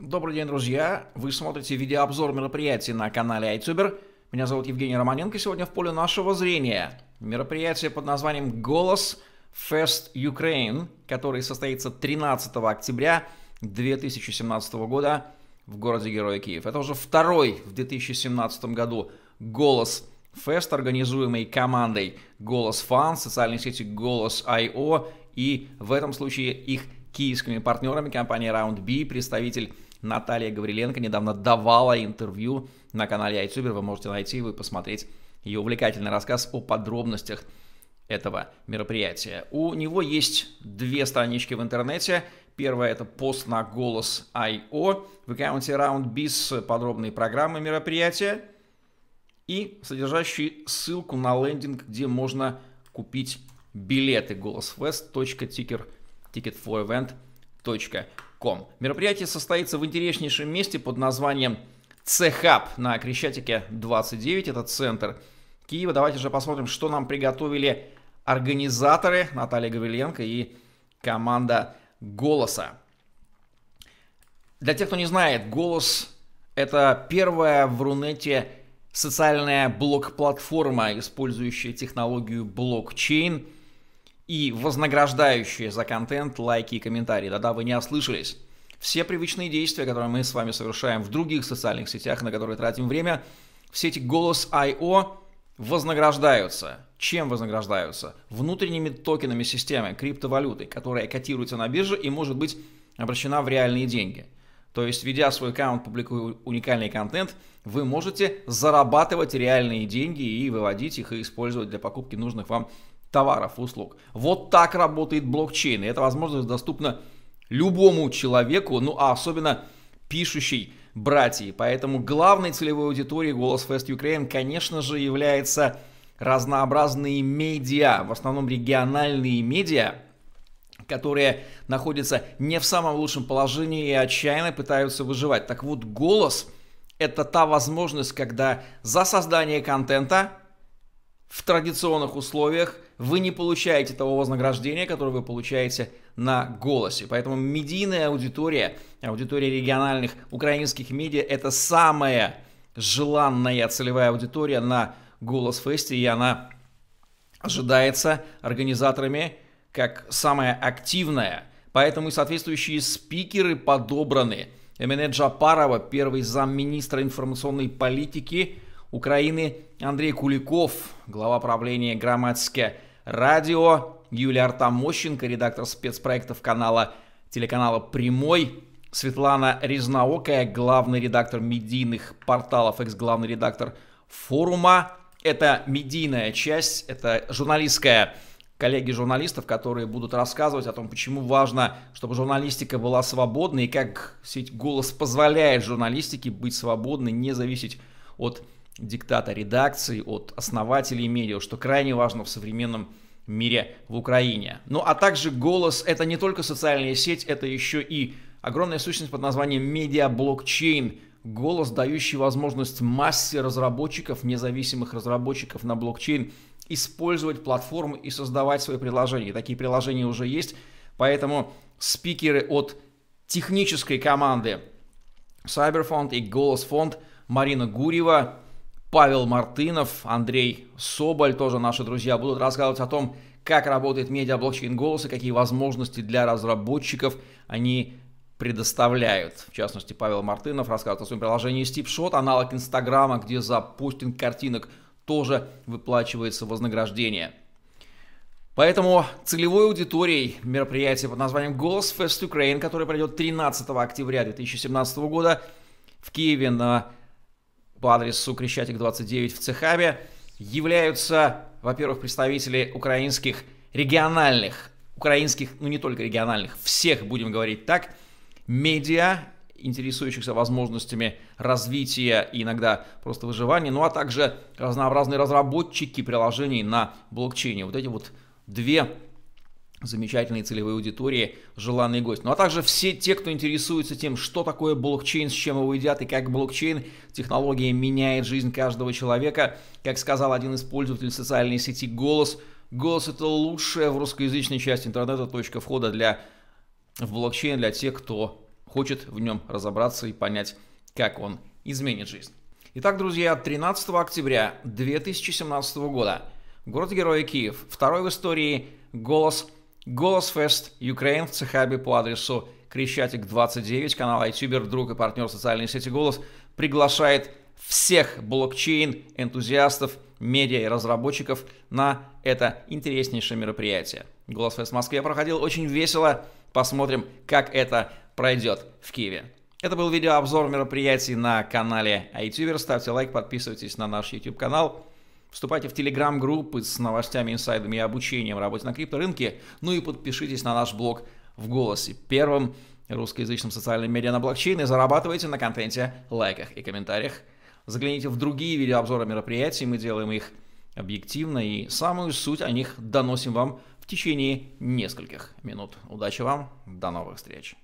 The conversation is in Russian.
Добрый день, друзья! Вы смотрите видеообзор мероприятий на канале iTuber. Меня зовут Евгений Романенко. Сегодня в поле нашего зрения мероприятие под названием «Голос Fest Ukraine», который состоится 13 октября 2017 года в городе Героя Киев. Это уже второй в 2017 году «Голос Фест», организуемый командой «Голос Фан», социальной сети «Голос.io» и в этом случае их киевскими партнерами компании Round представитель Наталья Гавриленко недавно давала интервью на канале iTuber. Вы можете найти его и посмотреть ее увлекательный рассказ о подробностях этого мероприятия. У него есть две странички в интернете. Первая это пост на голос IO в аккаунте RoundBiz с подробной программой мероприятия и содержащий ссылку на лендинг, где можно купить билеты голосфест.ticker.ticketforevent.com Com. Мероприятие состоится в интереснейшем месте под названием Цехаб на Крещатике 29, это центр Киева. Давайте же посмотрим, что нам приготовили организаторы Наталья Гавриленко и команда «Голоса». Для тех, кто не знает, «Голос» — это первая в Рунете социальная блок-платформа, использующая технологию блокчейн — и вознаграждающие за контент лайки и комментарии. Да-да, вы не ослышались. Все привычные действия, которые мы с вами совершаем в других социальных сетях, на которые тратим время, в сети Голос.io вознаграждаются. Чем вознаграждаются? Внутренними токенами системы, криптовалютой, которая котируется на бирже и может быть обращена в реальные деньги. То есть, ведя свой аккаунт, публикуя уникальный контент, вы можете зарабатывать реальные деньги и выводить их и использовать для покупки нужных вам товаров услуг. Вот так работает блокчейн. И эта возможность доступна любому человеку, ну а особенно пишущей братьи. Поэтому главной целевой аудиторией Голос Fest Ukraine, конечно же, является разнообразные медиа, в основном региональные медиа, которые находятся не в самом лучшем положении и отчаянно пытаются выживать. Так вот, голос – это та возможность, когда за создание контента в традиционных условиях вы не получаете того вознаграждения, которое вы получаете на голосе. Поэтому медийная аудитория, аудитория региональных украинских медиа – это самая желанная целевая аудитория на Голос Фесте, и она ожидается организаторами как самая активная. Поэтому и соответствующие спикеры подобраны. Эмине Джапарова, первый замминистра информационной политики Украины, Андрей Куликов, глава правления «Громадское радио», Юлия Артамощенко, редактор спецпроектов канала телеканала «Прямой», Светлана Резнаокая, главный редактор медийных порталов, экс-главный редактор форума. Это медийная часть, это журналистская коллеги журналистов, которые будут рассказывать о том, почему важно, чтобы журналистика была свободной и как сеть «Голос» позволяет журналистике быть свободной, не зависеть от диктата редакции, от основателей медиа, что крайне важно в современном мире в Украине. Ну а также голос – это не только социальная сеть, это еще и огромная сущность под названием медиа-блокчейн, голос, дающий возможность массе разработчиков, независимых разработчиков на блокчейн, использовать платформу и создавать свои приложения. Такие приложения уже есть, поэтому спикеры от технической команды Cyberfond и Голос Фонд Марина Гурьева Павел Мартынов, Андрей Соболь, тоже наши друзья, будут рассказывать о том, как работает медиаблокчейн голоса, какие возможности для разработчиков они предоставляют. В частности, Павел Мартынов рассказывает о своем приложении StipShot, аналог Инстаграма, где за постинг картинок тоже выплачивается вознаграждение. Поэтому целевой аудиторией мероприятия под названием Голос Fest Ukraine, которое пройдет 13 октября 2017 года в Киеве на по адресу Крещатик 29 в Цехабе являются, во-первых, представители украинских региональных, украинских, ну не только региональных, всех, будем говорить так, медиа, интересующихся возможностями развития и иногда просто выживания, ну а также разнообразные разработчики приложений на блокчейне. Вот эти вот две замечательной целевой аудитории желанный гость. Ну а также все те, кто интересуется тем, что такое блокчейн, с чем его едят и как блокчейн, технология меняет жизнь каждого человека. Как сказал один из пользователей социальной сети «Голос», «Голос» — это лучшая в русскоязычной части интернета точка входа для, в блокчейн для тех, кто хочет в нем разобраться и понять, как он изменит жизнь. Итак, друзья, 13 октября 2017 года город-герой Киев, второй в истории голос Голос Фест Украин в Цехабе по адресу Крещатик 29, канал iTuber, друг и партнер социальной сети Голос, приглашает всех блокчейн-энтузиастов, медиа и разработчиков на это интереснейшее мероприятие. Голос Фест в Москве проходил очень весело. Посмотрим, как это пройдет в Киеве. Это был видеообзор мероприятий на канале iTuber. Ставьте лайк, подписывайтесь на наш YouTube канал. Вступайте в телеграм-группы с новостями, инсайдами и обучением работе на крипторынке. Ну и подпишитесь на наш блог в голосе. Первым русскоязычным социальным медиа на блокчейне. Зарабатывайте на контенте, лайках и комментариях. Загляните в другие видеообзоры мероприятий. Мы делаем их объективно и самую суть о них доносим вам в течение нескольких минут. Удачи вам, до новых встреч!